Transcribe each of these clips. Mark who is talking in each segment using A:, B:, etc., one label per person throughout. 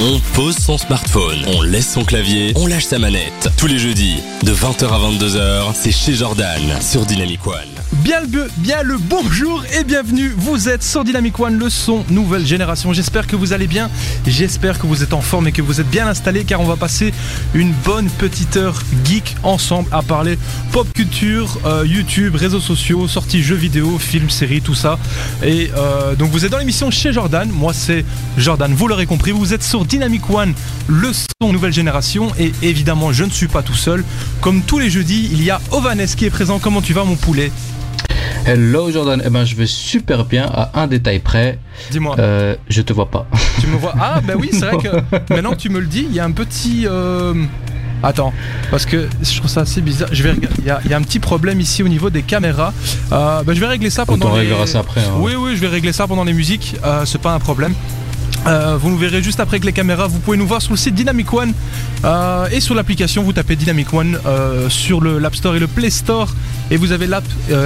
A: On pose son smartphone, on laisse son clavier, on lâche sa manette. Tous les jeudis, de 20h à 22h, c'est chez Jordan sur Dynamic One.
B: Bien le, bien le bonjour et bienvenue. Vous êtes sur Dynamic One, le son nouvelle génération. J'espère que vous allez bien. J'espère que vous êtes en forme et que vous êtes bien installés car on va passer une bonne petite heure geek ensemble à parler pop culture, euh, YouTube, réseaux sociaux, sorties jeux vidéo, films, séries, tout ça. Et euh, donc vous êtes dans l'émission chez Jordan. Moi c'est Jordan, vous l'aurez compris. Vous êtes sur Dynamic One, le son nouvelle génération. Et évidemment, je ne suis pas tout seul. Comme tous les jeudis, il y a Ovanes qui est présent. Comment tu vas, mon poulet?
C: Hello Jordan, eh ben je vais super bien à un détail près.
B: Dis-moi.
C: Euh, je te vois pas.
B: Tu me vois? Ah bah oui, c'est vrai que maintenant que tu me le dis, il y a un petit. euh, Attends, parce que je trouve ça assez bizarre. Je vais il y, a, il y a un petit problème ici au niveau des caméras. Euh, bah, je vais régler ça pendant.
C: on
B: les-
C: réglera ça après. hein.
B: Oui, oui, je vais régler ça pendant les musiques. Euh, c'est pas un problème. Euh, vous nous verrez juste après avec les caméras. Vous pouvez nous voir sur le site Dynamic One euh, et sur l'application. Vous tapez Dynamic One euh, sur l'App Store et le Play Store et vous avez l'app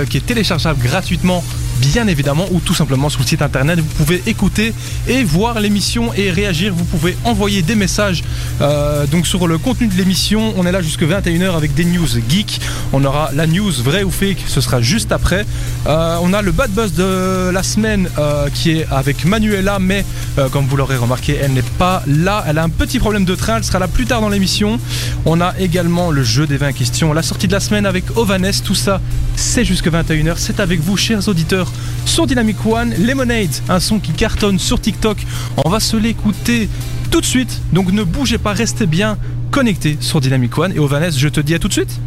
B: qui est téléchargeable gratuitement, bien évidemment, ou tout simplement sur le site internet. Vous pouvez écouter et voir l'émission et réagir. Vous pouvez envoyer des messages euh, donc sur le contenu de l'émission. On est là jusque 21h avec des news geek. On aura la news vrai ou fake. Ce sera juste après. Euh, on a le bad buzz de la semaine euh, qui est avec Manuela, mais comme vous l'aurez remarqué, elle n'est pas là. Elle a un petit problème de train. Elle sera là plus tard dans l'émission. On a également le jeu des 20 questions, la sortie de la semaine avec Ovanes. Tout ça, c'est jusque 21h. C'est avec vous, chers auditeurs, sur Dynamic One. Lemonade, un son qui cartonne sur TikTok. On va se l'écouter tout de suite. Donc ne bougez pas, restez bien connectés sur Dynamic One. Et Ovanes, je te dis à tout de suite.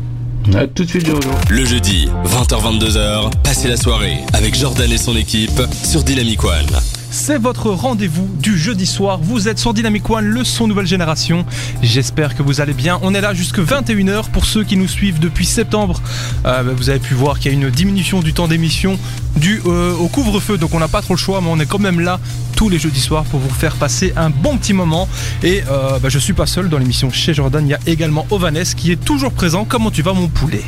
C: À tout de suite Jojo.
A: Le jeudi, 20h-22h, passez la soirée avec Jordan et son équipe sur Dynamic One.
B: C'est votre rendez-vous du jeudi soir. Vous êtes sur Dynamic One, le son nouvelle génération. J'espère que vous allez bien. On est là jusque 21h pour ceux qui nous suivent depuis septembre. euh, bah, vous avez pu voir qu'il y a une diminution du temps d'émission dû euh, au couvre-feu. Donc on n'a pas trop le choix, mais on est quand même là tous les jeudis soirs pour vous faire passer un bon petit moment. Et euh, bah, je suis pas seul dans l'émission chez Jordan. Il y a également Ovanes qui est toujours présent. Comment tu vas, mon poulet?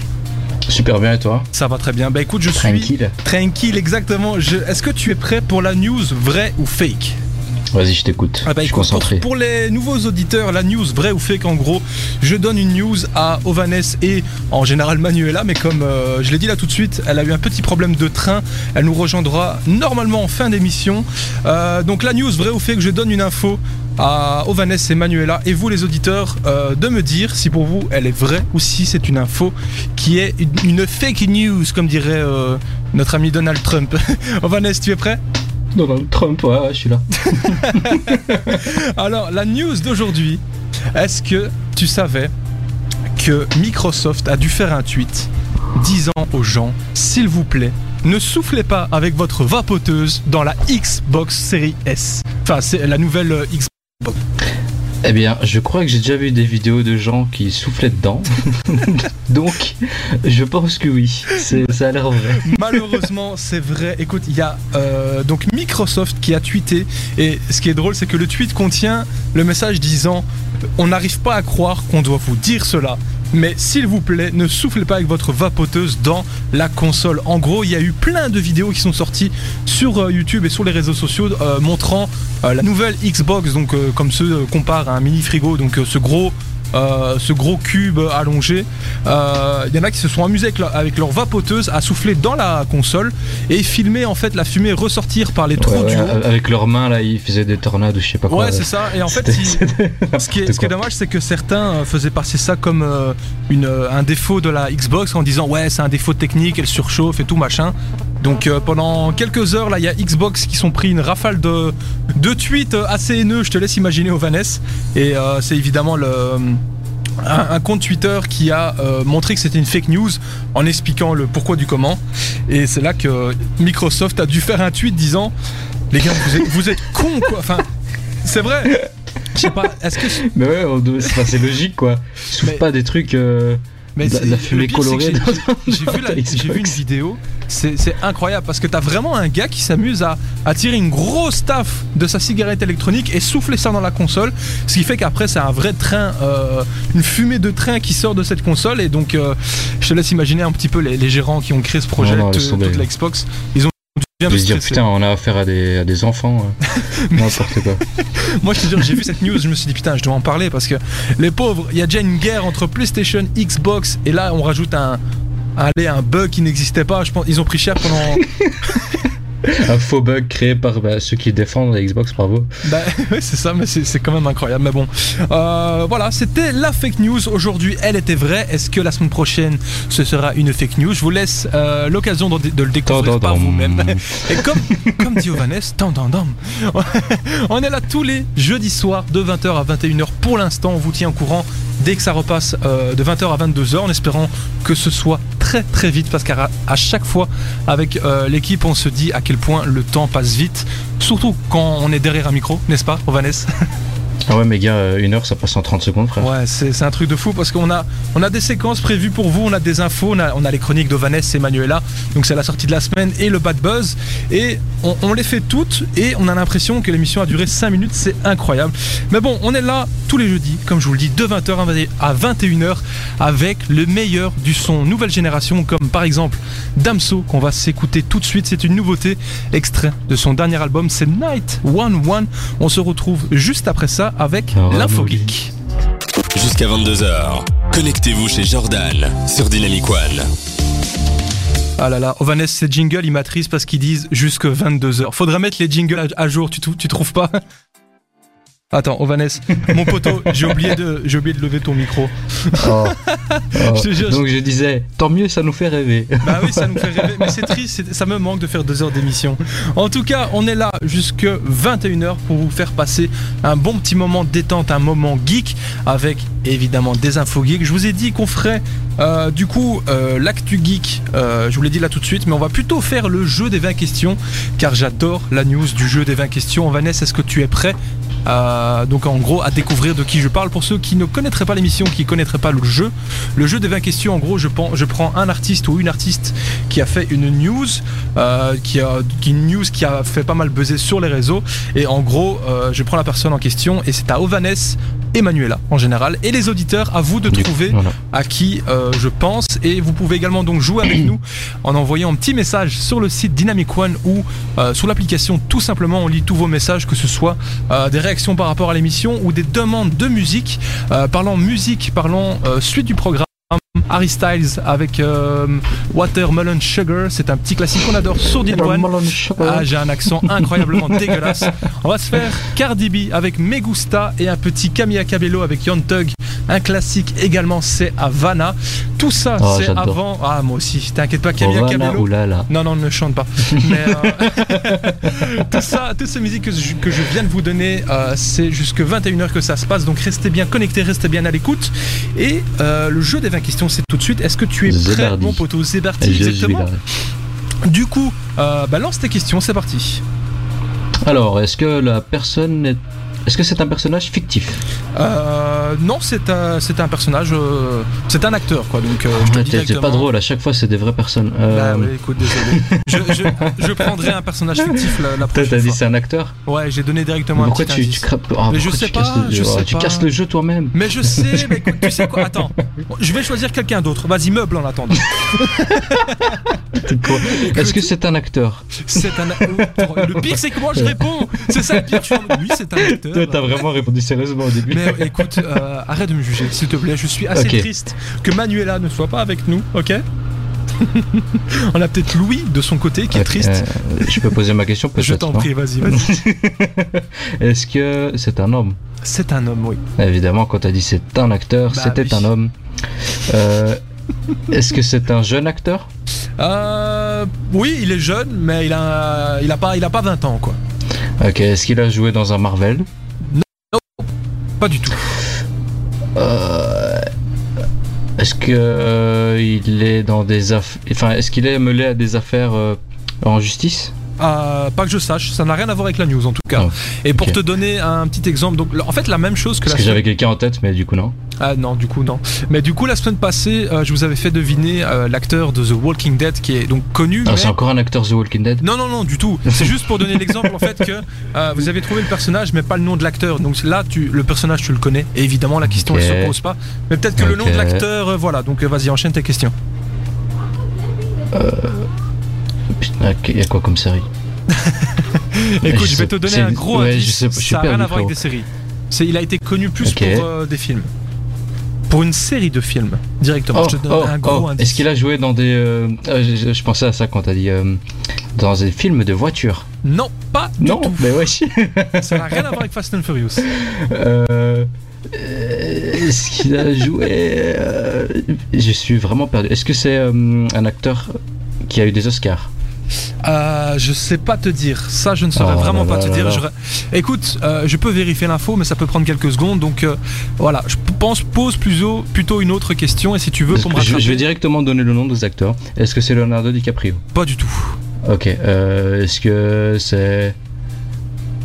C: Super bien et toi
B: Ça va très bien. Bah écoute, je suis
C: Tranquille.
B: tranquille, exactement. Je- Est-ce que tu es prêt pour la news vraie ou fake?
C: Vas-y, je t'écoute.
B: Ah bah
C: je suis concentré.
B: Pour, pour les nouveaux auditeurs, la news vraie ou fake en gros, je donne une news à Ovanes et en général Manuela, mais comme euh, je l'ai dit là tout de suite, elle a eu un petit problème de train, elle nous rejoindra normalement en fin d'émission. Euh, donc la news vraie ou fake, je donne une info à Ovanes et Manuela et vous les auditeurs euh, de me dire si pour vous elle est vraie ou si c'est une info qui est une, une fake news comme dirait notre ami Donald Trump. Ovanes, tu es prêt?
C: Donald Trump, ouais, ouais, je suis là.
B: Alors, la news d'aujourd'hui, est-ce que tu savais que Microsoft a dû faire un tweet disant aux gens, s'il vous plaît, ne soufflez pas avec votre vapoteuse dans la Xbox Series S. Enfin, c'est la nouvelle euh, Xbox.
C: Eh bien, je crois que j'ai déjà vu des vidéos de gens qui soufflaient dedans. Donc, je pense que oui. Ça a l'air vrai.
B: Malheureusement, c'est vrai. Écoute, il y a euh, donc Microsoft qui a tweeté. Et ce qui est drôle, c'est que le tweet contient le message disant On n'arrive pas à croire qu'on doit vous dire cela. Mais s'il vous plaît, ne soufflez pas avec votre vapoteuse dans la console. En gros, il y a eu plein de vidéos qui sont sorties sur euh, YouTube et sur les réseaux sociaux euh, montrant euh, la nouvelle Xbox, donc comme ceux euh, comparent à un mini frigo, donc ce gros. Euh, ce gros cube allongé, Euh, il y en a qui se sont amusés avec leur, avec leur vapoteuse à souffler dans la console et filmer en fait la fumée ressortir par les trous
C: Ouais,
B: du haut.
C: avec leurs mains, là, ils faisaient des tornades ou je sais pas quoi.
B: Ouais, c'est ça. Et en fait, ce qui est,
C: n'importe
B: ce qui est
C: quoi.
B: dommage, c'est que certains euh, faisaient passer ça comme euh, une, euh, un défaut de la Xbox en disant ouais, c'est un défaut technique, elle surchauffe et tout machin. Donc euh, pendant quelques heures, là, il y a Xbox qui sont pris une rafale de, de tweets euh, assez haineux. Je te laisse imaginer au Vanessa. Et euh, c'est évidemment le un, un compte Twitter qui a euh, montré que c'était une fake news en expliquant le pourquoi du comment. Et c'est là que Microsoft a dû faire un tweet disant les gars, vous êtes, vous êtes cons quoi. Enfin, c'est vrai. Je sais pas. Est-ce que
C: Mais ouais, c'est logique quoi. Soufflent
B: Mais-
C: pas des trucs. euh,
B: Mais
C: de la- fumée colorée
B: j'ai- vu, la- une vidéo, c'est incroyable parce que t'as vraiment un gars qui s'amuse à, à tirer une grosse taf de sa cigarette électronique et souffler ça dans la console, ce qui fait qu'après c'est un vrai train, euh, une fumée de train qui sort de cette console et donc euh, je te laisse imaginer un petit peu les, les gérants qui ont créé ce projet,
C: Non, non,
B: toute- la Xbox, ils ont viens
C: De se dire, putain, on a affaire à des, à des enfants. euh, N'importe quoi.
B: Moi, je te jure, j'ai vu cette news, je me suis dit putain, je dois en parler parce que les pauvres, il y a déjà une guerre entre PlayStation, Xbox, et là, on rajoute un, allez, un bug qui n'existait pas. Je pense, ils ont pris cher pendant.
C: Un faux bug créé par bah, ceux qui défendent la Xbox, bravo.
B: bah, ouais, c'est ça, mais c'est quand même incroyable. Mais bon, Euh, voilà, c'était la fake news aujourd'hui. Elle était vraie. Est-ce que la semaine prochaine, ce sera une fake news? Je vous laisse euh, l'occasion de, de le découvrir par vous-même. Et comme, comme dit Ovanes, on est là tous les jeudis soirs de 20h à 21h. Pour l'instant, on vous tient au courant dès que ça repasse euh, de 20h à 22h en espérant que ce soit très très vite parce qu'à chaque fois avec euh, l'équipe on se dit à quel point le temps passe vite. Surtout quand on est derrière un micro n'est-ce pas Ovanes
C: Ah ouais, mais gars, euh, une heure, ça passe en 30 secondes, frère.
B: Ouais, c'est un truc de fou parce qu'on a, on a des séquences prévues pour vous, on a des infos, on a, les chroniques d'Ovanes et Manuela, donc c'est la sortie de la semaine et le bad buzz. Et on, on les fait toutes et on a l'impression que l'émission a duré 5 minutes, c'est incroyable. Mais bon, on est là tous les jeudis, comme je vous le dis, de 20h à 21h avec le meilleur du son nouvelle génération, comme par exemple Damso qu'on va s'écouter tout de suite. C'est une nouveauté, extrait de son dernier album, c'est Night One One. On se retrouve juste après ça avec
C: Ah,
B: l'info
C: oui.
B: geek.
A: Jusqu'à 22h. Connectez-vous chez Jordan sur Dynamic One.
B: Ah là là, Ovanes, ces jingles, ils m'attristent parce qu'ils disent jusque 22h. Faudrait mettre les jingles à, jour, tu trouves pas? Attends, Ovanes, mon poteau, j'ai oublié, de, j'ai oublié de lever ton micro.
C: Oh. Oh.
B: Je te jure,
C: Donc je disais, tant mieux, ça nous fait rêver.
B: Bah oui, ça nous fait rêver, mais c'est triste, ça me manque de faire deux heures d'émission. En tout cas, on est là jusque 21h pour vous faire passer un bon petit moment de détente, un moment geek, avec évidemment des infos geeks. Je vous ai dit qu'on ferait euh, du coup euh, l'actu geek, euh, je vous l'ai dit là tout de suite, mais on va plutôt faire le jeu des 20 questions, car j'adore la news du jeu des 20 questions. Vanessa, est-ce que tu es prêt Euh, donc en gros à découvrir de qui je parle. Pour ceux qui ne connaîtraient pas l'émission, qui ne connaîtraient pas le jeu. Le jeu des 20 questions, en gros, je prends, je prends un artiste ou une artiste qui a fait une news, euh, qui a qui- une news qui a fait pas mal buzzer sur les réseaux, et en gros, euh, je prends la personne en question, et c'est à Ovanes et Manuela en général, et les auditeurs, à vous de trouver
C: voilà.
B: à qui euh, je pense. Et vous pouvez également donc jouer avec nous en envoyant un petit message sur le site Dynamic One ou euh, sur l'application tout simplement. On lit tous vos messages que ce soit euh, des réactions par rapport à l'émission ou des demandes de musique Euh, parlant musique parlant euh, suite du programme Harry Styles avec euh, Watermelon Sugar c'est un petit classique qu'on adore sur Dynamic One ah, j'ai un accent incroyablement dégueulasse. On va se faire Cardi B avec Megusta et un petit Camilla Cabello avec Young Thug. Un classique également, c'est Havana. Tout ça,
C: Oh,
B: c'est avant. Ah, moi aussi, t'inquiète pas,
C: Havana,
B: Cabello.
C: oulala.
B: Non, non, ne chante pas. Mais euh, tout ça, toutes ces musiques que je, que je viens de vous donner, euh, c'est jusque 21h que ça se passe. Donc restez bien connectés, restez bien à l'écoute. Et euh, le jeu des 20 questions, c'est tout de suite. Est-ce que tu es prêt, mon poteau C'est parti, exactement. Du coup, bah, lance tes questions, c'est parti.
C: Alors, est-ce que la personne est... Est-ce que c'est un personnage fictif
B: Euh, non, c'est un, c'est un personnage, euh, c'est un acteur quoi. Donc euh, je te
C: Ouais,
B: dis
C: t'es- C'est pas drôle, à chaque fois c'est des vraies personnes.
B: Bah
C: Euh,
B: ouais, écoute, désolé. je, je, je prendrai un personnage fictif la, la prochaine
C: t'as dit c'est un acteur
B: Ouais, j'ai donné directement
C: Pourquoi
B: un petit
C: tu,
B: indice.
C: tu crapes Ah,
B: Mais je
C: pourquoi
B: sais
C: tu
B: pas,
C: le-
B: je
C: oh,
B: sais
C: Tu
B: pas.
C: casses le jeu toi-même.
B: Mais je sais, mais écoute, tu sais quoi Attends, je vais choisir quelqu'un d'autre. Vas-y, meuble en attendant.
C: Est-ce que c'est un acteur
B: C'est un. oh, Le pire, c'est que moi je réponds. C'est ça le pire. Je suis en Oui, c'est un acteur.
C: Toi, t'as vraiment répondu sérieusement au début.
B: Mais écoute, euh, arrête de me juger, s'il te plaît. Je suis assez triste que Manuela ne soit pas avec nous, ok? On a peut-être Louis de son côté qui est triste.
C: euh, je peux poser ma question peut-être
B: Je t'en prie, vas-y, vas-y.
C: Est-ce que c'est un homme?
B: C'est un homme, oui.
C: Évidemment, quand t'as dit c'est un acteur,
B: Bah
C: c'était
B: oui.
C: un homme. Euh, Est-ce que c'est un jeune acteur?
B: Euh, oui, il est jeune, mais il a, il a pas, il a pas 20 ans, quoi.
C: Ok, est-ce qu'il a joué dans un Marvel?
B: Pas du tout.
C: Euh, Est-ce que euh, il est dans des affaires, enfin, est-ce qu'il est mêlé à des affaires euh, en justice?
B: Euh, pas que je sache, ça n'a rien à voir avec la news en tout cas.
C: Oh,
B: Et pour te donner un petit exemple, donc en fait la même chose que
C: Parce
B: la
C: que
B: semaine-
C: j'avais quelqu'un en tête, mais du coup non.
B: Ah non, du coup non. Mais du coup la semaine passée, euh, je vous avais fait deviner euh, l'acteur de The Walking Dead qui est donc connu.
C: Ah,
B: mais-
C: c'est encore un acteur The Walking Dead?
B: Non, non, non, du tout. C'est juste pour donner l'exemple en fait que euh, vous avez trouvé le personnage mais pas le nom de l'acteur. Donc là, tu, le personnage, tu le connais. Et évidemment, la question
C: Ok.
B: elle se pose pas. Mais peut-être que le nom de l'acteur, euh, voilà. Donc euh, vas-y, enchaîne tes questions.
C: Putain, ok, y a quoi comme série
B: Écoute,
C: Je
B: je, vais te donner un gros
C: ouais,
B: indice.
C: je sais- je suis
B: ça n'a rien à voir avec des séries. Il a été connu plus
C: Ok.
B: pour euh, des films. Pour une série de films, directement.
C: Oh,
B: je te donne
C: oh,
B: un gros
C: oh,
B: indice.
C: Est-ce qu'il a joué dans des. euh, euh, je, je pensais à ça quand t'as dit. euh, dans des films de voiture.
B: Non, pas du
C: Non,
B: tout.
C: mais wesh.
B: Ça n'a rien à voir avec Fast and Furious.
C: Euh, Est-ce qu'il a joué Je suis vraiment perdu. Est-ce que c'est un acteur qui a eu des Oscars?
B: Euh, je sais pas te dire. Ça, je ne saurais
C: Oh
B: vraiment
C: là
B: pas
C: là
B: te
C: là
B: dire. Je- Écoute, euh, je peux vérifier l'info, mais ça peut prendre quelques secondes. Donc euh, voilà, je pense pose plutôt, plutôt une autre question. Et si tu veux, pour me
C: je, vais directement donner le nom des acteurs. Est-ce que c'est Leonardo DiCaprio?
B: Pas du tout.
C: Ok. euh, Est-ce que c'est.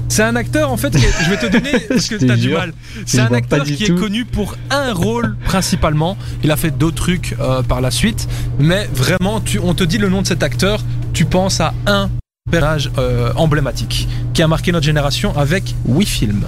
B: C'est un acteur en fait. qui est- je vais te donner parce que t'as du mal. C'est un acteur qui est connu pour un rôle principalement. Il a fait d'autres trucs euh, par la suite, mais vraiment, tu, on te dit le nom de cet acteur, tu penses à un personnage euh, emblématique qui a marqué notre génération avec huit films.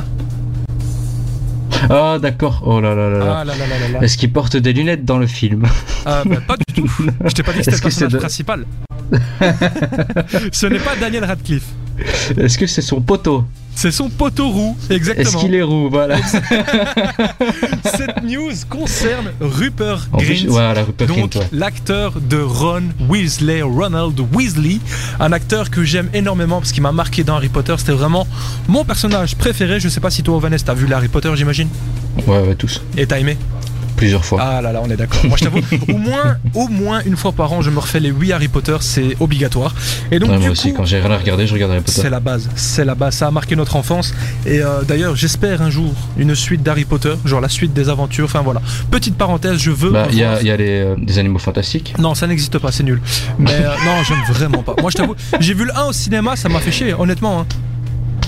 C: Ah, d'accord. Oh là là là là.
B: Ah là là là là.
C: Est-ce qu'il porte des lunettes dans le film?
B: Euh, bah, pas du tout. Je t'ai pas dit que c'était le personnage
C: de-
B: principal. Ce n'est pas Daniel Radcliffe.
C: Est-ce que c'est son poteau
B: C'est son poteau roux,
C: Est-ce
B: exactement.
C: qu'il est roux Voilà.
B: Cette news concerne Rupert Grint.
C: voilà, Rupert
B: Donc
C: ouais.
B: l'acteur de Ron Weasley, Ronald Weasley, un acteur que j'aime énormément parce qu'il m'a marqué dans Harry Potter. C'était vraiment mon personnage préféré. Je sais pas si toi, Vanessa, t'as vu Harry Potter, j'imagine,
C: Ouais, ouais, tous.
B: et t'as aimé.
C: Plusieurs fois.
B: Ah là là, on est d'accord. Moi, je t'avoue, au moins, au moins une fois par an, je me refais les 8 Harry Potter, c'est obligatoire. Et donc
C: Ouais,
B: du
C: moi aussi,
B: coup,
C: quand j'ai rien à regarder, je regarde Harry Potter.
B: c'est la base, c'est la base. Ça a marqué notre enfance. Et euh, d'ailleurs, j'espère un jour une suite d'Harry Potter, genre la suite des aventures. Enfin voilà. Petite parenthèse, je veux.
C: Bah, il y a, y a les, euh, des animaux fantastiques.
B: Non, ça n'existe pas, c'est nul. Mais euh, non, j'aime vraiment pas. Moi, je t'avoue, j'ai vu le 1 au cinéma, ça m'a fait chier, honnêtement. hein.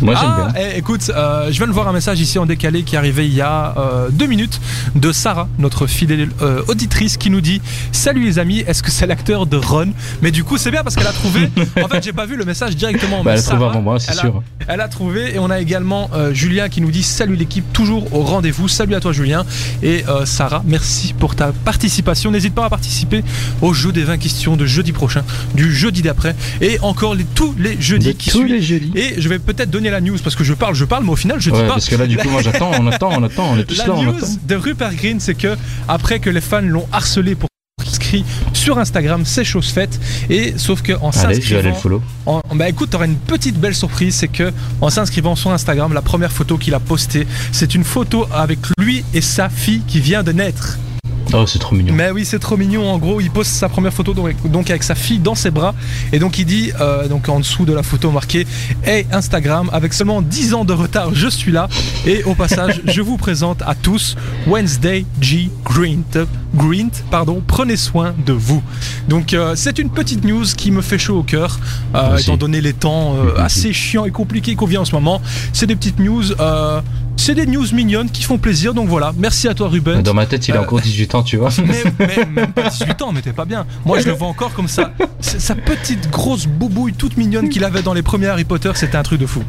C: Moi, j'aime
B: Ah,
C: bien.
B: eh, écoute, euh, je viens de voir un message ici en décalé qui est arrivé il y a euh, deux minutes de Sarah, notre fidèle euh, auditrice, qui nous dit Salut les amis, est-ce que c'est l'acteur de Ron? Mais du coup, c'est bien parce qu'elle a trouvé. en fait, j'ai pas vu le message directement.
C: Bah,
B: mais
C: elle a trouvé
B: Sarah,
C: avant moi, c'est
B: elle a-
C: sûr.
B: Elle a trouvé et on a également Julien qui nous dit salut l'équipe, toujours au rendez-vous. Salut à toi Julien et Sarah, merci pour ta participation. N'hésite pas à participer au jeu des 20 questions de jeudi prochain, du jeudi d'après et encore les, tous les jeudis
C: De
B: qui
C: tous
B: suivent.
C: les jeudis.
B: Et je vais peut-être donner la news parce que je parle, je parle, mais au final je dis
C: Ouais,
B: pas.
C: parce que là, du coup, moi, j'attends, on attend, on attend, on est tous
B: La
C: là, on
B: news
C: attend.
B: de Rupert Green, c'est que après que les fans l'ont harcelé pour inscrit sur Instagram, c'est chose faite. Et sauf que en s'inscrivant, en- bah écoute, t'auras une petite belle surprise, c'est que en s'inscrivant sur Instagram, la première photo qu'il a postée, c'est une photo avec lui et sa fille qui vient de naître.
C: Oh, c'est trop mignon.
B: Mais oui, c'est trop mignon. En gros, il poste sa première photo donc, avec sa fille dans ses bras. Et donc il dit, euh, donc en dessous de la photo marqué Hey Instagram, avec seulement 10 ans de retard, je suis là. Et au passage, je vous présente à tous Wednesday G Grint. Grint, pardon, prenez soin de vous. Donc euh, c'est une petite news qui me fait chaud au cœur, euh, étant donné les temps assez chiants et compliqués qu'on vit en ce moment. C'est des petites news. Euh, c'est des news mignonnes qui font plaisir, donc voilà. Merci à toi Ruben.
C: Dans ma tête, il a
B: Euh,
C: encore 18 ans, tu vois.
B: Mais, mais même pas 18 ans, mais t'es pas bien. Moi, je le vois encore comme ça. Sa petite grosse boubouille toute mignonne qu'il avait dans les premiers Harry Potter, c'était un truc de fou.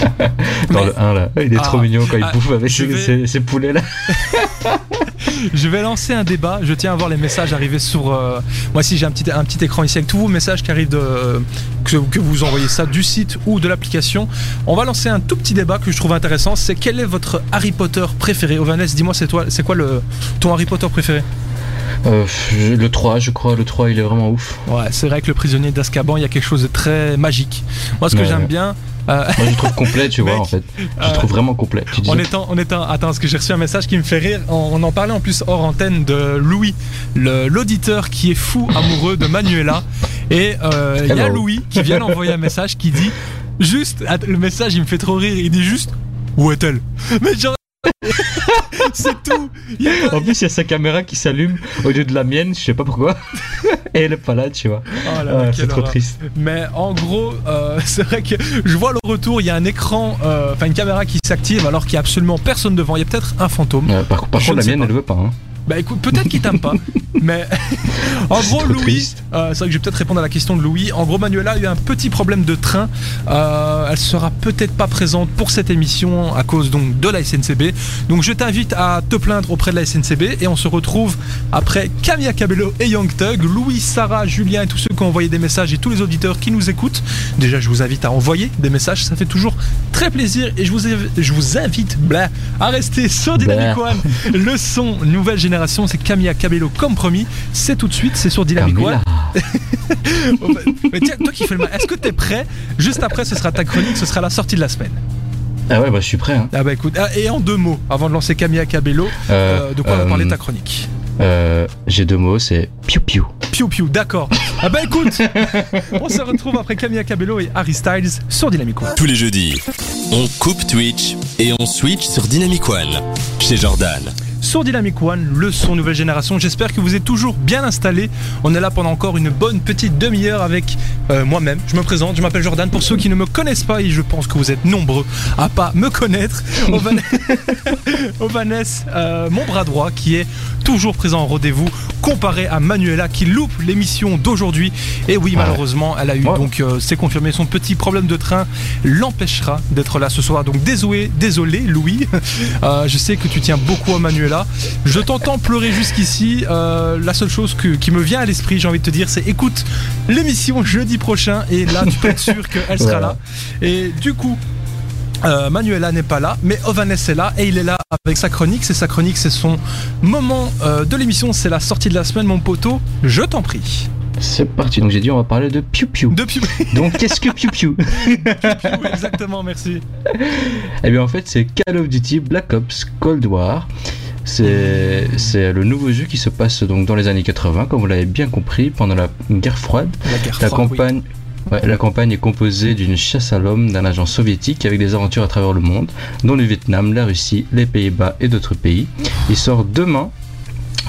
C: Dans
B: Mais
C: le 1 là. Il est
B: Ah,
C: trop mignon quand il
B: ah,
C: bouffe avec ses,
B: vais-
C: ses- ses poulets là.
B: je vais lancer un débat. Je tiens à voir les messages arriver sur. euh, moi, si j'ai un petit, un petit écran ici avec tous vos messages qui arrivent de. Que, que vous envoyez ça du site ou de l'application. On va lancer un tout petit débat que je trouve intéressant. C'est quel est votre Harry Potter préféré? Ovanes, dis-moi, c'est toi, c'est quoi le ton Harry Potter préféré?
C: Euh, le 3, je crois. Le 3, il est vraiment ouf.
B: Ouais, c'est vrai que le prisonnier d'Azkaban, il y a quelque chose de très magique. Moi, ce que
C: Ouais,
B: j'aime
C: ouais.
B: bien. Euh,
C: Moi, je le trouve complet, tu vois,
B: Mec,
C: en fait. Je
B: euh,
C: le trouve vraiment complet. Tu
B: En étant, en étant, attends, parce que j'ai reçu un message qui me fait rire. On, on en parlait en plus hors antenne de Louis, l'auditeur qui est fou amoureux de Manuela. Et euh, il y a. Louis qui vient d'envoyer un message qui dit juste, le message il me fait trop rire. Il dit juste où est-elle? Mais genre, c'est tout.
C: En plus, il y a sa caméra qui s'allume au lieu de la mienne, je sais pas pourquoi. Et elle est pas là, tu vois.
B: Oh
C: Ah, c'est trop triste.
B: Mais en gros, euh, c'est vrai que je vois le retour. Il y a un écran, euh, enfin une caméra qui s'active alors qu'il y a absolument personne devant. Il y a peut-être un fantôme.
C: Euh, par contre, la mienne,
B: pas.
C: elle veut pas. Hein.
B: Bah écoute, peut-être qu'il t'aime pas, mais en gros, Louis, euh, c'est vrai que je vais peut-être répondre à la question de Louis. En gros, Manuela a eu un petit problème de train. Euh, elle sera peut-être pas présente pour cette émission à cause donc de la SNCB. Donc je t'invite à te plaindre auprès de la SNCB et on se retrouve après Camilla Cabello et Young Thug, Louis, Sarah, Julien et tous ceux qui ont envoyé des messages et tous les auditeurs qui nous écoutent. Déjà, je vous invite à envoyer des messages, ça fait toujours très plaisir et je vous, je vous invite blah, à rester sur Dynamic. One. Le son nouvelle génération, c'est Camilla Cabello comme promis. C'est tout de suite, c'est sur Dynamic One. Oh, bah, mais tiens, toi qui fais le mal, est-ce que t'es prêt? Juste après, ce sera ta chronique, ce sera la sortie de la semaine.
C: Ah ouais, bah je suis prêt. Hein.
B: Ah bah écoute, ah, et en deux mots, avant de lancer Camilla Cabello, euh, de quoi va
C: euh,
B: parler ta chronique?
C: euh, J'ai deux mots, c'est piou piou.
B: Piu Piu, d'accord. Ah bah écoute, on se retrouve après Camilla Cabello et Harry Styles sur Dynamic One.
A: Tous les jeudis, on coupe Twitch et on switch sur Dynamic One chez Jordan.
B: Sur Dynamic One, le son nouvelle génération. J'espère que vous êtes toujours bien installés. On est là pendant encore une bonne petite demi-heure avec euh, moi-même. Je me présente, je m'appelle Jordan. Pour ceux qui ne me connaissent pas, et je pense que vous êtes nombreux à pas me connaître, Ovan- Ovanès, euh, mon bras droit, qui est toujours présent en rendez-vous, comparé à Manuela qui loupe l'émission d'aujourd'hui. Et oui,
C: Ouais.
B: malheureusement, elle a eu
C: Ouais.
B: donc, euh, c'est confirmé, son petit problème de train l'empêchera d'être là ce soir. Donc désolé, désolé, Louis. Je sais que tu tiens beaucoup à Manuela. Je t'entends pleurer jusqu'ici. Euh, la seule chose que- qui me vient à l'esprit, j'ai envie de te dire, c'est écoute l'émission jeudi prochain et là, tu peux être sûr qu'elle sera là. Et du coup. euh, Manuela n'est pas là, mais Ovanes est là et il est là avec sa chronique. C'est sa chronique, c'est son moment euh, de l'émission, c'est la sortie de la semaine, mon poteau. Je t'en prie.
C: C'est parti. Donc j'ai dit on va parler de piou piou.
B: Depuis.
C: Donc qu'est-ce que piou piou
B: Exactement, merci.
C: Eh bien en fait c'est Call of Duty Black Ops Cold War. C'est le nouveau jeu qui se passe donc dans les années 80, comme vous l'avez bien compris, pendant la guerre froide.
B: La guerre
C: La
B: froide, oui.
C: campagne, ouais, la campagne est composée d'une chasse à l'homme d'un agent soviétique avec des aventures à travers le monde, dont le Vietnam, la Russie, les Pays-Bas et d'autres pays. Il sort demain,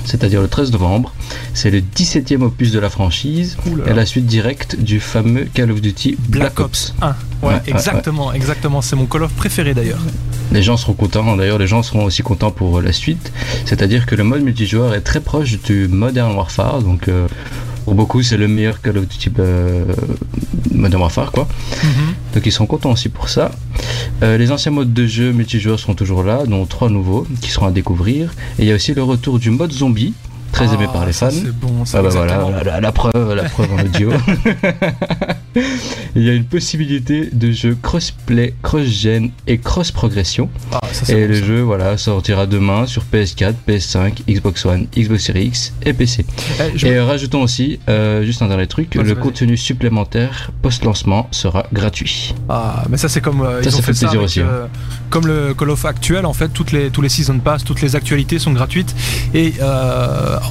C: c'est-à-dire le 13 novembre. C'est le 17e opus de la franchise et la suite directe du fameux Call of Duty Black,
B: Black
C: Ops.
B: Ops 1. Ouais,
C: Ouais, ouais,
B: exactement, exactement. C'est mon Call of préféré d'ailleurs.
C: Les gens seront contents, d'ailleurs les gens seront aussi contents pour la suite. C'est-à-dire que le mode multijoueur est très proche du Modern Warfare, donc euh, pour beaucoup c'est le meilleur Call of Duty euh, Modern Warfare quoi.
B: Mhm.
C: Donc ils seront contents aussi pour ça. Euh, les anciens modes de jeu multijoueurs seront toujours là, dont trois nouveaux qui seront à découvrir. Et il y a aussi le retour du mode zombie, très aimé
B: Ah,
C: par les fans.
B: C'est bon,
C: Ah bah voilà,
B: exactement.
C: la, la- la preuve, la preuve en audio. Il y a une possibilité de jeu crossplay, cross-gen et cross-progression.
B: Ah,
C: Et le
B: ça.
C: jeu voilà, sortira demain sur PS4, PS5, Xbox One, Xbox Series X et PC.
B: Eh,
C: Et
B: me-
C: rajoutons aussi, euh, juste un dernier truc, le contenu supplémentaire post-lancement sera gratuit.
B: Ah, mais ça c'est comme euh,
C: Ça,
B: ils
C: ça
B: ont
C: fait
B: fait ça
C: plaisir
B: avec,
C: aussi, hein.
B: euh, comme le Call of actuel en fait toutes les tous les season pass toutes les actualités sont gratuites et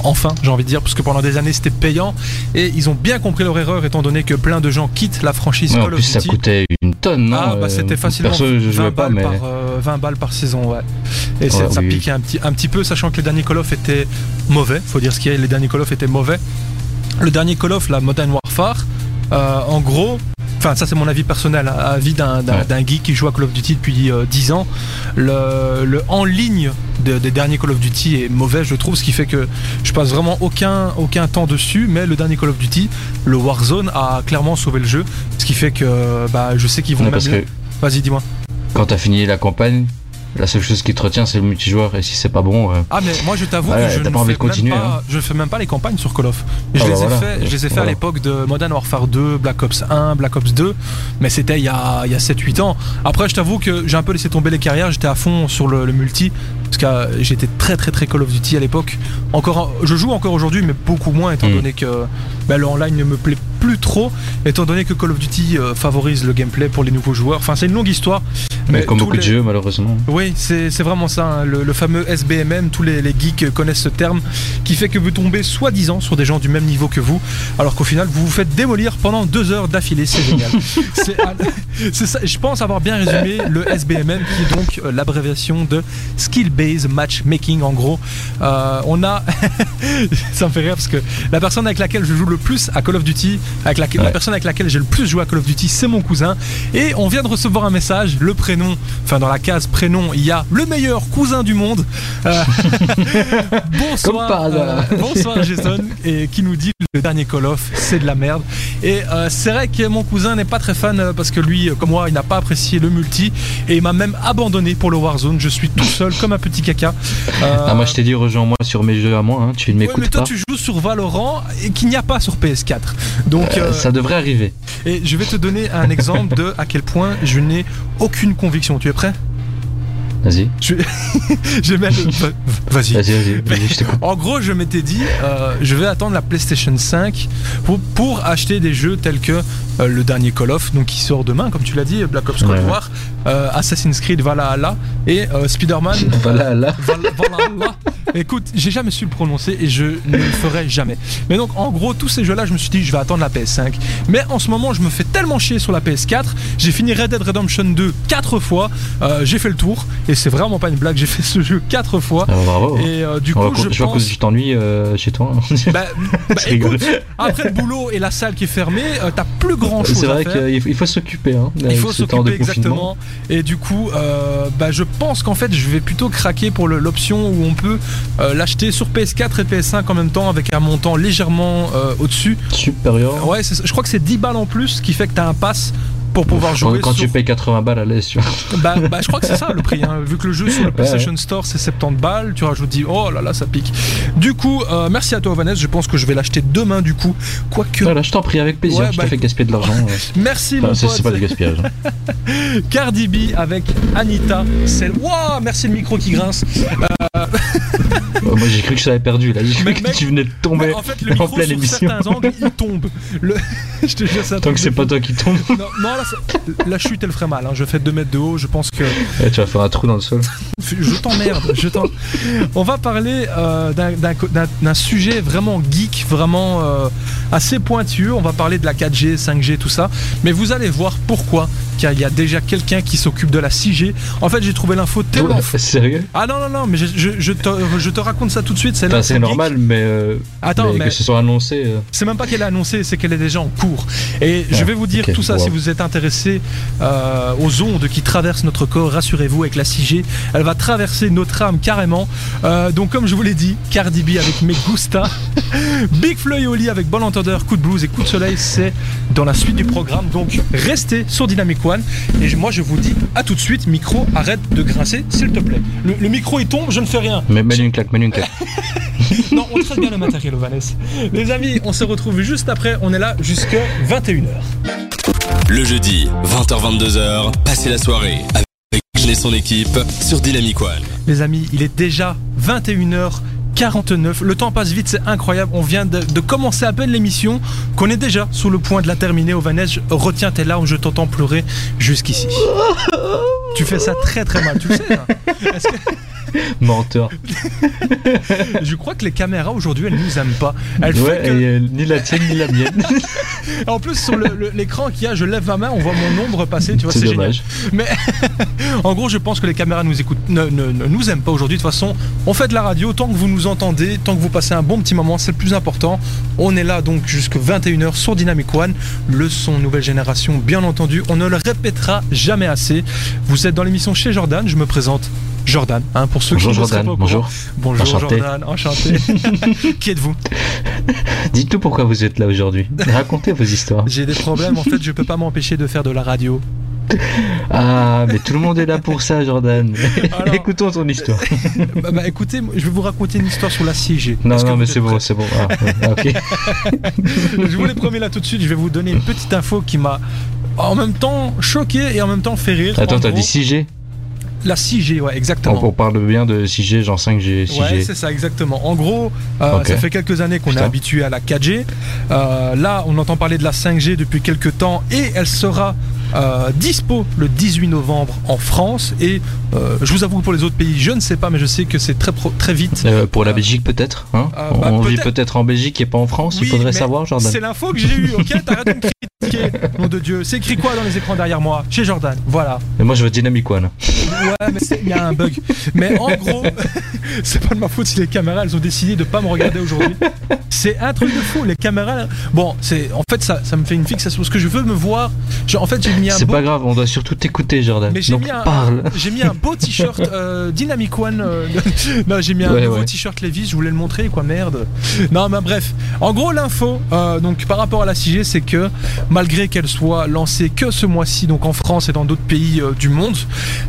B: enfin j'ai envie de dire parce que pendant des années c'était payant et ils ont bien compris leur erreur étant donné que plein de gens quittent la franchise
C: Ouais, en
B: Call
C: plus,
B: of
C: ça coûtait une tonne, non
B: ah bah
C: Euh,
B: c'était facilement
C: Perso, je
B: 20
C: jouais pas,
B: balles
C: mais.
B: par euh, 20 balles par saison ouais et
C: Ouais,
B: ça
C: oui.
B: piquait un petit un petit peu sachant que les derniers Call of étaient mauvais faut dire ce qu'il y a les derniers Call of étaient mauvais le dernier Call of la Modern Warfare euh, en gros Enfin, ça c'est mon avis personnel, hein, avis d'un
C: Ouais.
B: geek qui joue à Call of Duty depuis euh, 10 ans. Le, le en ligne de- des derniers Call of Duty est mauvais, je trouve, ce qui fait que je passe vraiment aucun, aucun temps dessus. Mais le dernier Call of Duty, le Warzone, a clairement sauvé le jeu, ce qui fait que bah, je sais qu'ils vont même.
C: que
B: Vas-y, dis-moi.
C: quand t'as fini la campagne, la seule chose qui te retient, c'est le multijoueur. Et si c'est pas bon, euh,
B: Ah mais moi je t'avoue
C: Ouais,
B: que je ne
C: pas envie de continuer,
B: pas,
C: hein.
B: je fais même pas les campagnes sur Call of. Je
C: Ah
B: les
C: bah
B: ai
C: voilà.
B: fait, je les ai fait à l'époque de Modern Warfare 2, Black Ops 1, Black Ops 2, mais c'était il y a, il y a 7-8 ans. Après je t'avoue que j'ai un peu laissé tomber les carrières, j'étais à fond sur le, le multi, parce que euh, j'étais très très très Call of Duty à l'époque. Encore, je joue encore aujourd'hui, mais beaucoup moins étant
C: Mm.
B: donné que bah, le online ne me plaît plus trop, étant donné que Call of Duty euh, favorise le gameplay pour les nouveaux joueurs. Enfin c'est une longue histoire.
C: mais comme beaucoup de jeux, malheureusement.
B: oui, c'est vraiment ça, hein, le, le fameux SBMM, tous les, les geeks connaissent ce terme, qui fait que vous tombez soi-disant sur des gens du même niveau que vous, alors qu'au final vous vous faites démolir pendant deux heures d'affilée, c'est génial. C'est ça, je pense avoir bien résumé le SBMM, qui est donc euh, l'abréviation de Skill Based Matchmaking en gros. Euh, on a, ça me fait rire parce que la personne avec laquelle je joue le plus à Call of Duty avec laquelle, la
C: Ouais.
B: personne avec laquelle j'ai le plus joué à Call of Duty, c'est mon cousin. Et on vient de recevoir un message, le prénom, enfin dans la case prénom, il y a le meilleur cousin du monde. Euh, bonsoir, euh, bonsoir Jason, et qui nous dit le dernier Call of, c'est de la merde. Et euh, c'est vrai que mon cousin n'est pas très fan parce que lui, comme moi, il n'a pas apprécié le multi et il m'a même abandonné pour le Warzone. Je suis tout seul comme un petit caca.
C: Ah, moi je t'ai dit rejoins-moi sur mes jeux à moi, hein. tu ne
B: ouais,
C: m'écoutes
B: mais toi
C: pas.
B: tu joues sur Valorant et qu'il n'y a pas sur PS4. Donc
C: Euh,
B: euh,
C: Ça devrait arriver.
B: et je vais te donner un exemple de à quel point je n'ai aucune conviction. Tu es prêt?
C: Vas-y,
B: je... je Vas-y.
C: vas-y, vas-y, vas-y, je t'écoute.
B: En gros, je m'étais dit, euh, je vais attendre la PlayStation 5 pour, pour acheter des jeux tels que euh, le dernier Call of, donc qui sort demain, comme tu l'as dit, Black Ops Cold
C: Ouais, ouais.
B: Euh, Assassin's Creed Valhalla et euh, Spider-Man.
C: Voilà, là.
B: Val- Valhalla. Écoute, j'ai jamais su le prononcer et je ne le ferai jamais. Mais donc, en gros, tous ces jeux-là, je me suis dit, je vais attendre la PS5. Mais en ce moment, je me fais tellement chier sur la PS4. J'ai fini Red Dead Redemption 2 quatre fois. Euh, j'ai fait le tour et c'est vraiment pas une blague. J'ai fait ce jeu quatre fois.
C: Ah, bravo.
B: Et euh, du coup,
C: co-
B: je
C: je vois que
B: pense.
C: tu t'ennuies euh, chez toi.
B: Bah, bah,
C: Je
B: écoute, après le boulot et la salle qui est fermée, t'as plus grand chose
C: C'est vrai qu'il faut, s'occuper. Hein,
B: Il faut s'occuper
C: confinement.
B: exactement. Et du coup, euh, bah, je pense qu'en fait, je vais plutôt craquer pour l'option où on peut euh, l'acheter sur PS4 et PS5 en même temps avec un montant légèrement euh, au-dessus.
C: Supérieur.
B: Ouais, je crois que c'est 10 balles en plus, ce qui fait que t'as un pass pour pouvoir jouer
C: quand
B: sur...
C: tu payes 80 balles à l'aise, tu vois.
B: Bah, bah, je crois que c'est ça le prix. hein. Vu que le jeu sur le PlayStation Store c'est 70 balles, tu rajoutes 10. Oh là là, ça pique. Du coup, euh, merci à toi Vanessa. Je pense que je vais l'acheter demain du coup. Quoique.
C: Voilà, je t'en prie, avec plaisir.
B: Ouais,
C: je
B: bah,
C: te fais gaspiller de l'argent. ouais.
B: Merci
C: Enfin,
B: mon
C: c'est
B: pote.
C: c'est pas du gaspillage. hein.
B: Cardi B avec Anita. C'est. Waouh, merci le micro qui grince.
C: Euh, Moi j'ai cru que je perdu là. J'ai cru que tu venais de tomber
B: en fait, le
C: en pleine émission.
B: angles, il tombe. Le... je te jure, un
C: Tant que c'est pas toi qui tombe,
B: Non, non, là, ça- la chute, elle ferait mal. hein. Je fais 2 mètres de haut. Je pense que
C: tu vas faire un trou dans le sol.
B: Je t'emmerde, je t'en... On va parler euh, d'un- sujet vraiment geek, vraiment euh, assez pointueux. On va parler de la 4G, 5G, tout ça. Mais vous allez voir pourquoi. Car il y a déjà quelqu'un qui s'occupe de la 6G. En fait, j'ai trouvé l'info tellement...
C: Sérieux
B: Ah non, non, non, mais je, je- je te, je te raconte ça tout de suite. C'est
C: Enfin, normal, mais, euh,
B: Attends,
C: mais
B: mais
C: que ce soit annoncé. euh,
B: c'est même pas qu'elle est annoncée, c'est qu'elle est déjà en cours. Et je
C: Ah,
B: vais vous dire tout ça
C: wow.
B: si vous êtes intéressé euh, aux ondes qui traversent notre corps. Rassurez-vous, avec la 6G, elle va traverser notre âme carrément. Euh, donc, comme je vous l'ai dit, Cardi B avec Me Gusta, Big Flo et Oli avec Bon Entendeur, Coup de Blues et Coup de Soleil, c'est dans la suite du programme. Donc, restez sur Dynamic Et moi, je vous dis à tout de suite, micro, arrête de grincer, s'il te plaît. Le, le micro, il tombe, je ne fais rien.
C: Mais mets une claque, mets une claque.
B: Non, on traite bien le matériel, Vanessa. Les amis, on se retrouve juste après. On est là jusqu'à 21h.
A: Le jeudi, 20h-22h, passez la soirée avec et son équipe sur Dynamic One.
B: Les amis, il est déjà 21h49. Le temps passe vite, c'est incroyable. On vient de, de commencer à peine l'émission, qu'on est déjà sous le point de la terminer. Au Vanessa, retiens tes larmes, je t'entends pleurer jusqu'ici. Tu fais ça très très mal, tu le sais. hein.
C: Menteur.
B: je crois que les caméras aujourd'hui, elles nous aiment pas. Elles font
C: Ouais,
B: que-
C: et, euh, ni la tienne ni la mienne.
B: En plus, sur l'écran qu'il y a, je lève ma main, on voit mon ombre passer, tu vois,
C: C'est
B: génial. Mais en gros, je pense que les caméras nous écoutent, ne, ne- ne nous aiment pas aujourd'hui. De toute façon, on fait de la radio. Tant que vous nous entendez, tant que vous passez un bon petit moment, c'est le plus important. On est là donc jusqu'à 21h sur Dynamic One. Le son nouvelle génération, bien entendu. On ne le répétera jamais assez. Vous êtes dans l'émission chez Jordan. Je me présente. Jordan, hein, pour ceux
C: Bonjour
B: qui ne
C: Jordan,
B: pas au
C: bonjour.
B: Bonjour
C: Enchanté.
B: Jordan, enchanté. qui êtes-vous?
C: Dites-nous pourquoi vous êtes là aujourd'hui. Racontez vos histoires.
B: J'ai des problèmes, en fait, je peux pas m'empêcher de faire de la radio.
C: Ah, mais tout le monde est là pour ça, Jordan.
B: Alors-
C: Écoutons ton histoire.
B: Bah, bah, écoutez, je vais vous raconter une histoire sur la 6G.
C: Non, non, mais c'est bon, c'est bon. Ah, ouais, ok.
B: Je vous les promets là tout de suite, je vais vous donner une petite info qui m'a en même temps choqué et en même temps fait rire.
C: Attends,
B: En
C: t'as dit 6G
B: La 6G, ouais, exactement.
C: on, parle bien de 6G, genre 5G, 6G.
B: Ouais, c'est ça, exactement. En gros, euh, ça fait quelques années qu'on est habitué à la 4G. Euh, là, on entend parler de la 5G depuis quelques temps et elle sera euh, dispo le 18 novembre en France. Et euh, je vous avoue que pour les autres pays, je ne sais pas, mais je sais que c'est très, pro- très vite.
C: Euh, pour la
B: Euh,
C: Belgique peut-être hein
B: euh,
C: On
B: bah,
C: vit
B: peut-être.
C: en Belgique et pas en France,
B: Oui,
C: il faudrait savoir Jordan.
B: C'est l'info que j'ai eue, ok T'arrêtes de me nom de Dieu. C'est écrit quoi dans les écrans derrière moi Chez Jordan. Voilà.
C: Mais moi je veux Dynamic One.
B: Ouais, mais c'est- il y a un bug. Mais en gros, c'est pas de ma faute si les caméras elles ont décidé de pas me regarder aujourd'hui. C'est un truc de fou. Les caméras. Bon, c'est en fait ça, ça me fait une fixation parce que je veux me voir. je- en fait, j'ai mis un
C: C'est
B: beau.
C: pas grave, on doit surtout t'écouter, Jordan.
B: Mais j'ai mis, un,
C: parle.
B: j'ai mis un beau t-shirt euh, Dynamic One. euh, non, j'ai mis un
C: Ouais,
B: nouveau
C: ouais.
B: t-shirt Levi's. Je voulais le montrer, quoi, merde. Non, mais bref. En gros, l'info, euh, donc par rapport à la 6G, c'est que malgré qu'elle soit lancée que ce mois-ci, donc en France et dans d'autres pays euh, du monde,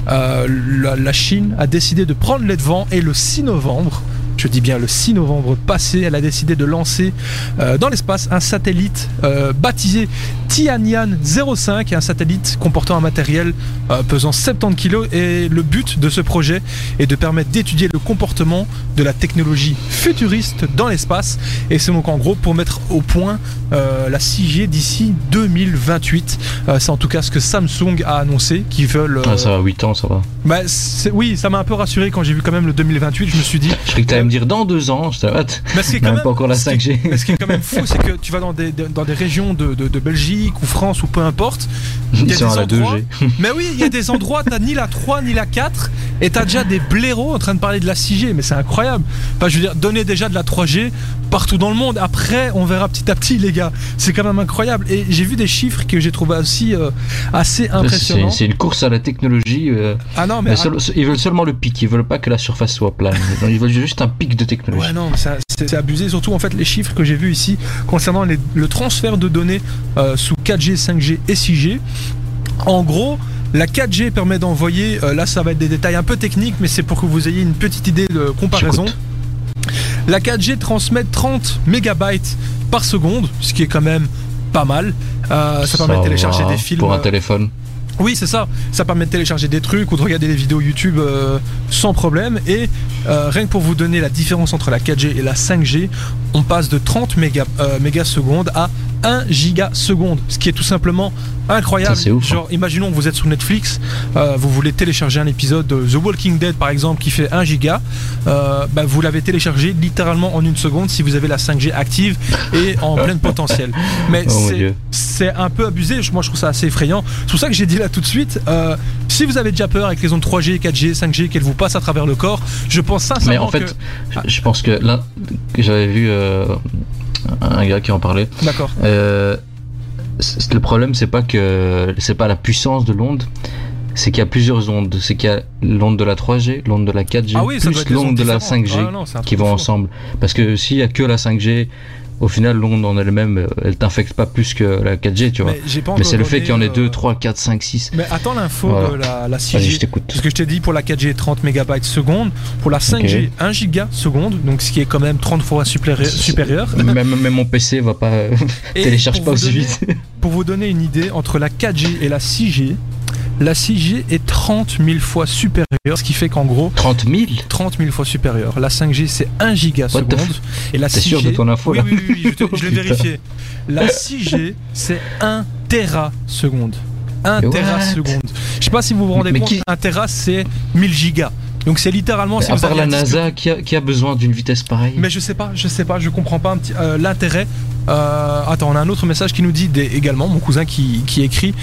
B: euh, la, la Chine a décidé de prendre les devants et le 6 novembre. Je dis bien le 6 novembre passé, elle a décidé de lancer euh, dans l'espace un satellite euh, baptisé Tianyan 05, un satellite comportant un matériel euh, pesant 70 kg. Et le but de ce projet est de permettre d'étudier le comportement de la technologie futuriste dans l'espace. Et c'est donc en gros pour mettre au point la 6G d'ici 2028. Euh, c'est en tout cas ce que Samsung a annoncé, qu'ils veulent.
C: Ah, ça va, 8 ans, ça va.
B: bah, oui, ça m'a un peu rassuré quand j'ai vu quand même le 2028. Je me suis dit,
C: Je me dire dans 2 ans, je t'arrête.
B: mais ce qui est quand même,
C: pas encore la
B: ce qui est-
C: 5G.
B: mais ce qui est quand même fou, c'est que tu vas dans des, dans des régions de, de- de Belgique ou France ou peu importe. il y
C: Ils
B: a
C: sont
B: des
C: à la
B: endroits-
C: 2G.
B: Mais oui, il y a des endroits, t'as ni la 3 ni la 4, et t'as déjà des blaireaux en train de parler de la 6G, mais c'est incroyable. Enfin, je veux dire, donner déjà de la 3G partout dans le monde. Après, on verra petit à petit, les gars. C'est quand même incroyable. Et j'ai vu des chiffres que j'ai trouvé aussi euh, assez impressionnants.
C: c'est une course à la technologie. euh,
B: Ah non, mais
C: mais seul- ils veulent seulement le pic, ils veulent pas que la surface soit plane. Ils veulent juste un pic de technologie.
B: Ouais, non, mais ça- c'est abusé. Surtout, en fait, les chiffres que j'ai vus ici concernant les- le transfert de données euh, sous 4G, 5G et 6G. En gros, la 4G permet d'envoyer, euh, là ça va être des détails un peu techniques, mais c'est pour que vous ayez une petite idée de comparaison. La 4G transmet 30 mégabytes par seconde, ce qui est quand même pas mal. Euh, ça permet de télécharger des films.
C: Pour un téléphone.
B: Oui, c'est ça. Ça permet de télécharger des trucs ou de regarder des vidéos YouTube euh, sans problème. Et euh, rien que pour vous donner la différence entre la 4G et la 5G, on passe de 30 méga, euh, mégasecondes à 1 gigaseconde, ce qui est tout simplement incroyable.
C: Ça, c'est ouf, hein.
B: Genre, imaginons que vous êtes sur Netflix, euh, vous voulez télécharger un épisode de The Walking Dead par exemple qui fait 1 giga, euh, bah, vous l'avez téléchargé littéralement en une seconde si vous avez la 5G active et en plein potentiel. Mais
C: Oh
B: c'est un peu abusé. Moi, je trouve ça assez effrayant. C'est pour ça que j'ai dit là tout de suite. euh, si vous avez déjà peur avec les ondes 3G, 4G, 5G qu'elles vous passent à travers le corps, je pense sincèrement
C: Mais en fait,
B: que.
C: Je- pense que là, j'avais vu euh, un gars qui en parlait.
B: D'accord.
C: Euh, le problème, c'est pas que c'est pas la puissance de l'onde, c'est qu'il y a plusieurs ondes. C'est qu'il y a l'onde de la 3G, l'onde de la 4G,
B: Ah oui,
C: plus l'onde de la
B: différentes.
C: 5G
B: Ah non,
C: qui vont ensemble. Parce que s'il y a que la 5G, au final, l'onde en elle-même, euh, elle t'infecte pas plus que la 4G, tu vois.
B: Mais,
C: c'est le fait qu'il y en ait
B: euh,
C: 2, 3, 4, 5, 6.
B: Mais attends l'info
C: Voilà.
B: de la, la 6G.
C: Vas-y, je t'écoute.
B: Ce que je t'ai dit pour la 4G 30 mégabytes seconde, pour la 5G
C: Ok.
B: 1 giga seconde, donc ce qui est quand même 30 fois supérieur.
C: Même, même mon PC va pas télécharge pas aussi
B: donner-
C: vite.
B: Pour vous donner une idée, entre la 4G et la 6G, la 6G est 30 000 fois supérieure, ce qui fait qu'en gros,
C: 30 000
B: 30 000 fois supérieur. La 5G c'est 1 gigaseconde et la
C: T'es
B: 6G
C: sûr de ton info,
B: Oui
C: là
B: oui oui, oui, je, te- je l'ai vérifié. La 6G c'est 1 teraseconde. 1
C: What
B: teraseconde. Je sais pas si vous vous rendez
C: Mais
B: compte,
C: qui-
B: 1 tera c'est 1000 gigas. Donc c'est littéralement si
C: À part la NASA qui a, qui a besoin d'une vitesse pareille.
B: mais je sais pas, je sais pas, je comprends pas un petit- euh, l'intérêt. Euh, attends, on a un autre message qui nous dit des- également, mon cousin qui, qui écrit,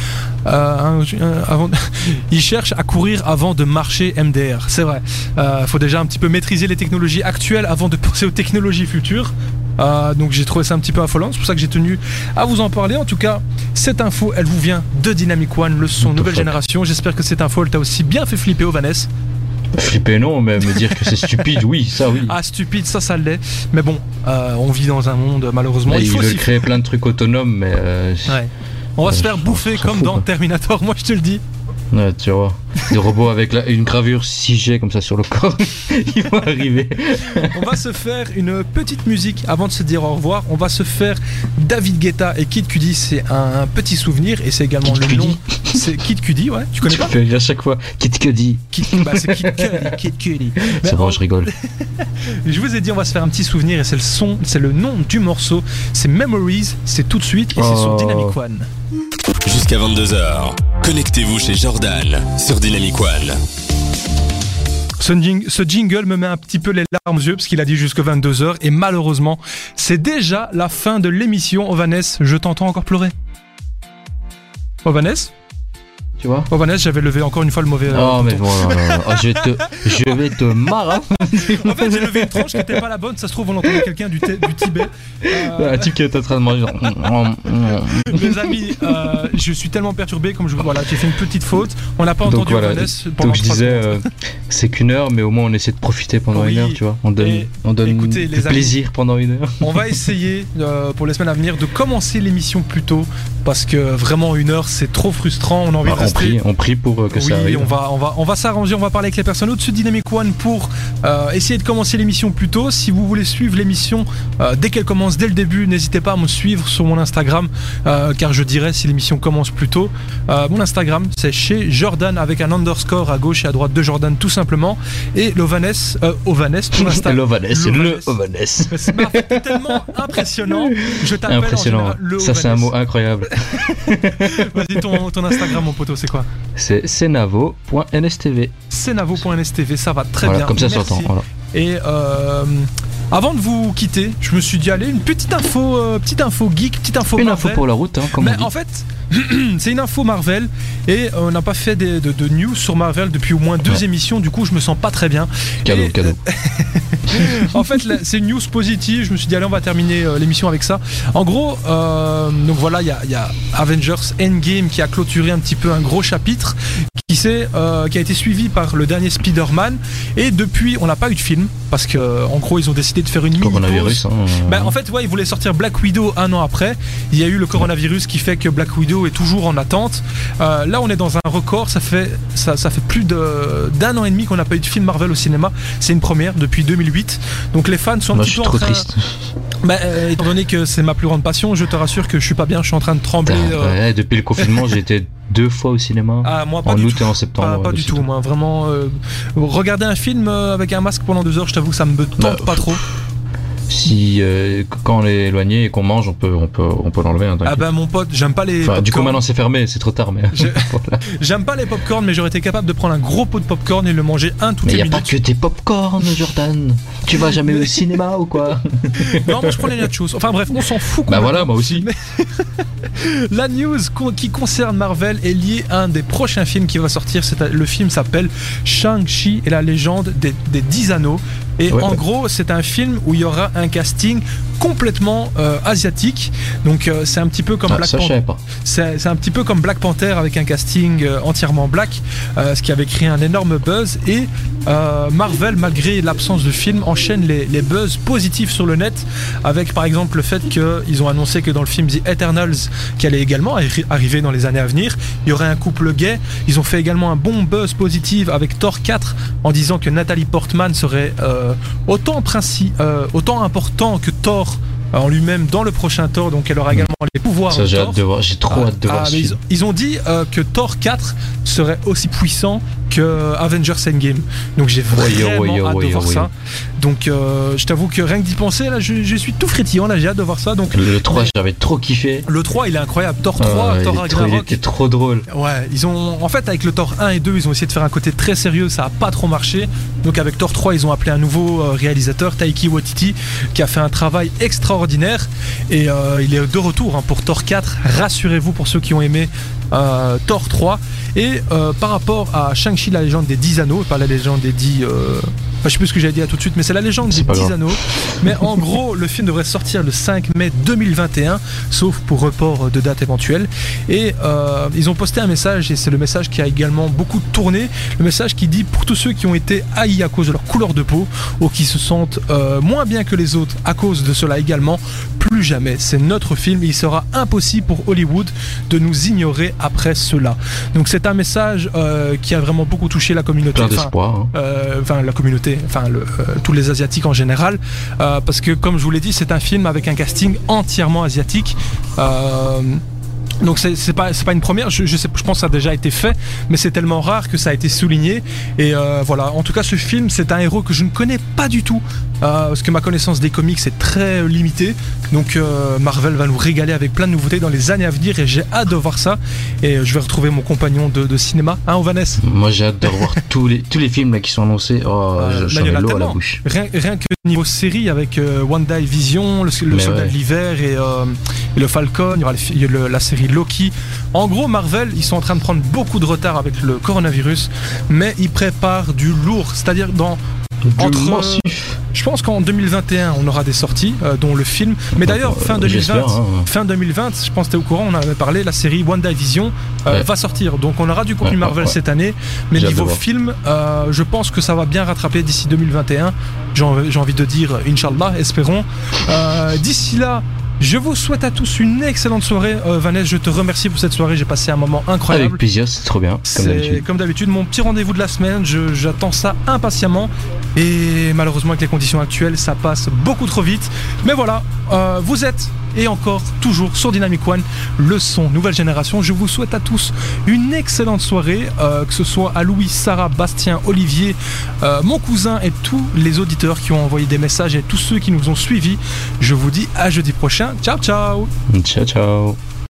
B: euh, un- un- avant, il cherche à courir avant de marcher MDR. C'est vrai. Il faut déjà un petit peu maîtriser les technologies actuelles avant de penser aux technologies futures. Euh, donc j'ai trouvé ça un petit peu affolant, c'est pour ça que j'ai tenu à vous en parler. En tout cas, cette info, elle vous vient de Dynamic One, le son nouvelle génération. J'espère que cette info, elle t'a aussi bien fait flipper, Vanessa.
C: Flipper non, mais me dire que c'est stupide, oui, ça oui.
B: Ah, stupide, ça, ça l'est. Mais bon, euh, on vit dans un monde, malheureusement.
C: Là,
B: il faut
C: veulent créer plein de trucs autonomes, mais euh,
B: Ouais. On va
C: Ouais,
B: se faire bouffer comme dans
C: quoi.
B: Terminator, moi je te le dis.
C: Ouais, tu vois, des robots avec la- une gravure 6G comme ça sur le corps, ils vont arriver.
B: On va se faire une petite musique avant de se dire au revoir. On va se faire David Guetta et Kid Cudi. C'est un, un petit souvenir et c'est également
C: Kid
B: le
C: Cudi
B: nom. C'est Kid Cudi, ouais. Tu connais
C: Tu
B: pas
C: à chaque fois. Kit Cudi.
B: Kid, bah, c'est Kid Cudi. Kid Cudi.
C: C'est bon, je rigole.
B: je vous ai dit, on va se faire un petit souvenir et c'est le son, c'est le nom du morceau. C'est Memories. C'est tout de suite et c'est sur
C: Oh.
B: Dynamic One.
A: Jusqu'à 22h, connectez-vous chez Jordan sur Dynamic One.
B: Ce, jing- ce jingle me met un petit peu les larmes aux yeux parce qu'il a dit jusque 22h et malheureusement, c'est déjà la fin de l'émission. Vanessa, je t'entends encore pleurer. Ovanes
C: Tu vois
B: Ovanes, j'avais levé encore une fois le mauvais. euh,
C: Oh, mais bon, non, non, non. Oh, je vais te, je vais te marrer.
B: En fait, j'ai levé une tranche qui n'était pas la bonne. Ça se trouve, on entendait quelqu'un du, du Tibet. Euh,
C: Un type qui est en train de manger.
B: mes amis, euh, je suis tellement perturbé. Comme je voilà, j'ai fait une petite faute. On n'a pas
C: Donc
B: entendu
C: voilà.
B: Ovanes pendant
C: Donc je disais, euh, c'est qu'une heure, mais au moins on essaie de profiter pendant
B: Oui.
C: une heure, tu vois. On donne, on donne
B: écoutez,
C: du
B: les amis.
C: plaisir pendant une heure.
B: On va essayer euh, pour les semaines à venir de commencer l'émission plus tôt parce que vraiment une heure c'est trop frustrant. On a envie
C: Bah,
B: de
C: on
B: rester.
C: Prie, on prie pour euh, que
B: oui,
C: ça arrive.
B: on va, on va, on va s'arranger, on va parler avec les personnes au-dessus de Dynamic One pour euh, essayer de commencer l'émission plus tôt. Si vous voulez suivre l'émission euh, dès qu'elle commence, dès le début, n'hésitez pas à me suivre sur mon Instagram, euh, car je dirais si l'émission commence plus tôt. Mon Instagram, c'est chez Jordan avec un underscore à gauche et à droite de Jordan tout simplement. Et l'Ovanes, euh, Ovanes, ton Instagram.
C: L'Ovanes, c'est le. Ovanes.
B: C'est tellement impressionnant. Je t'appelle en
C: Impressionnant.
B: général le
C: Ça, c'est un mot incroyable.
B: Vas-y, ton, ton Instagram, mon poteau, c'est quoi
C: C'est senavo.nstv.
B: Senavo.nstv, ça va très
C: Voilà,
B: bien.
C: comme ça
B: Merci.
C: s'entend. Voilà.
B: Et euh, avant de vous quitter, je me suis dit, allez, une petite info, euh, petite info geek, petite info
C: Une info pour la route, hein, comme
B: Mais
C: on dit.
B: en fait, c'est une info Marvel et on n'a pas fait de, de news sur Marvel depuis au moins deux
C: Ouais.
B: émissions. Du coup, je me sens pas très bien.
C: Cadeau,
B: et-
C: cadeau.
B: en fait, c'est une news positive. Je me suis dit, allez, on va terminer euh, l'émission avec ça. En gros, euh, donc voilà, il y a, il y a Avengers Endgame qui a clôturé un petit peu un gros chapitre qui, s'est, euh, qui a été suivi par le dernier Spider-Man. Et depuis, on n'a pas eu de film parce que, en gros, ils ont décidé de faire une mini
C: Coronavirus. Hein,
B: ben, en fait, ouais, ils voulaient sortir Black Widow un an après. Il y a eu le coronavirus qui fait que Black Widow est toujours en attente. Euh, là, on est dans un record. Ça fait, ça, ça fait plus d'un an et demi qu'on n'a pas eu de film Marvel au cinéma. C'est une première depuis 2008. Donc les fans sont un
C: Moi,
B: petit
C: je suis
B: peu en
C: trop
B: train-
C: triste.
B: Ben, euh, étant donné que c'est ma plus grande passion, je te rassure que je suis pas bien. Je suis en train de trembler. Euh,
C: ouais, depuis le confinement, j'ai été deux fois au cinéma.
B: Ah, moi, pas
C: en août
B: tout.
C: et en septembre.
B: Pas, du tout, moi vraiment. euh, regarder un film avec un masque pendant deux heures, je t'avoue que ça me tente
C: Bah,
B: pas trop.
C: Si euh, quand on est éloigné et qu'on mange, on peut, on peut, on peut l'enlever. hein,
B: Ah ben mon pote, j'aime pas les.
C: Enfin, du coup, maintenant c'est fermé, c'est trop tard, mais. Voilà.
B: J'aime pas les popcorn, mais j'aurais été capable de prendre un gros pot de popcorn et le manger un toutes
C: Mais y a pas que tes popcorn, Jordan. Tu vas jamais au cinéma ou quoi?
B: Non, moi je prends les nachos. Enfin bref, on s'en fout.
C: Bah voilà, moi aussi.
B: La news qui concerne Marvel est liée à un des prochains films qui va sortir. Le film s'appelle Shang-Chi et la légende des, des 10 anneaux. Et
C: Ouais,
B: en
C: ouais.
B: gros, c'est un film où il y aura un casting complètement euh, asiatique. Donc euh, c'est un petit peu comme
C: Ah,
B: Black Panther. C'est un petit peu comme Black Panther avec un casting euh, entièrement black, ce qui avait créé un énorme buzz. Et Marvel, malgré l'absence de film, enchaîne les, les buzz positifs sur le net, avec par exemple le fait qu'ils ont annoncé que dans le film The Eternals, qui allait également arri- arriver dans les années à venir, il y aurait un couple gay. Ils ont fait également un bon buzz positif avec Thor 4 en disant que Nathalie Portman serait autant, princi- euh, autant important que Thor euh, en lui-même dans le prochain Thor, donc elle aura également les pouvoirs
C: Ça, j'ai
B: Thor.
C: hâte de voir. J'ai trop hâte de voir
B: ah, ils, ont dit euh, que Thor 4 serait aussi puissant que Avengers Endgame. Donc j'ai vraiment hâte de voir ça. Donc euh, je t'avoue que rien que d'y penser, là, je, je suis tout frétillant, là, j'ai hâte de voir ça. Donc
C: Le 3, j'avais trop kiffé.
B: le 3, il est incroyable. Thor 3,
C: Euh, il,
B: Thor
C: est trop- il
B: Ragnarok.
C: était trop drôle.
B: Ouais, ils ont en fait avec le Thor 1 et 2, ils ont essayé de faire un côté très sérieux, ça a pas trop marché. Donc avec Thor 3, ils ont appelé un nouveau euh, réalisateur, Taiki Waititi, qui a fait un travail extraordinaire et euh, il est de retour hein, pour Thor 4. Rassurez-vous pour ceux qui ont aimé euh, Thor 3 et euh, par rapport à Shang-Chi la légende des 10 anneaux, pas la légende des 10 euh, Enfin, je sais plus ce que j'avais dit à tout de suite, mais c'est la légende des
C: pas
B: 10
C: grave.
B: anneaux. Mais en gros, le film devrait sortir le 5 mai 2021, sauf pour report de date éventuelle. Et euh, ils ont posté un message, et c'est le message qui a également beaucoup tourné. Le message qui dit pour tous ceux qui ont été haïs à cause de leur couleur de peau, ou qui se sentent euh, moins bien que les autres à cause de cela également, plus jamais. C'est notre film, et il sera impossible pour Hollywood de nous ignorer après cela. Donc c'est un message euh, qui a vraiment beaucoup touché la communauté.
C: Plein
B: Enfin,
C: d'espoir. hein.
B: enfin la communauté, enfin euh, tous les asiatiques en général, euh, parce que comme je vous l'ai dit, c'est un film avec un casting entièrement asiatique. Euh, donc c'est pas pas une première, je, sais, je pense que ça a déjà été fait, mais c'est tellement rare que ça a été souligné. Et voilà, en tout cas ce film, c'est un héros que je ne connais pas du tout, euh, parce que ma connaissance des comics est très limitée. Donc euh, Marvel va nous régaler avec plein de nouveautés dans les années à venir et j'ai hâte de voir ça. Et je vais retrouver mon compagnon de, de cinéma, hein, Vanessa
C: Moi j'ai hâte de revoir tous, les, tous les films là, qui sont annoncés. Oh,
B: Euh,
C: j'en
B: mais il y
C: ai
B: en a
C: l'eau à la bouche.
B: Rien, rien que niveau série avec euh, One Day Vision, le, Soldat
C: ouais.
B: de l'hiver et, euh, et le Falcon, il y aura le le- la série Loki. En gros, Marvel, ils sont en train de prendre beaucoup de retard avec le coronavirus, mais ils préparent du lourd, c'est-à-dire dans Entre-
C: massif.
B: Je pense qu'en 2021, on aura des sorties, euh, dont le film. Mais d'ailleurs, fin
C: Euh,
B: 2020,
C: j'espère, hein.
B: fin 2020, je pense que tu es au courant, on en avait parlé, la série One Division euh,
C: Ouais.
B: va sortir. Donc on aura du contenu
C: Ouais,
B: Marvel
C: ouais,
B: cette année. Mais niveau film, euh, je pense que ça va bien rattraper d'ici 2021. J'ai envie j'ai envie de dire, Inch'Allah, espérons. Euh, d'ici là, je vous souhaite à tous une excellente soirée. Euh, Vanessa, je te remercie pour cette soirée. J'ai passé un moment incroyable.
C: Avec plaisir, c'est trop bien,
B: comme d'habitude. mon petit rendez-vous de la semaine. Je- J'attends ça impatiemment. Et malheureusement, avec les conditions actuelles, ça passe beaucoup trop vite. Mais voilà, euh, vous êtes et encore toujours sur Dynamic One, le son nouvelle génération. Je vous souhaite à tous une excellente soirée, euh, que ce soit à Louis, Sarah, Bastien, Olivier, euh, mon cousin et tous les auditeurs qui ont envoyé des messages et tous ceux qui nous ont suivis. Je vous dis à jeudi prochain. Ciao, ciao
C: Ciao, ciao.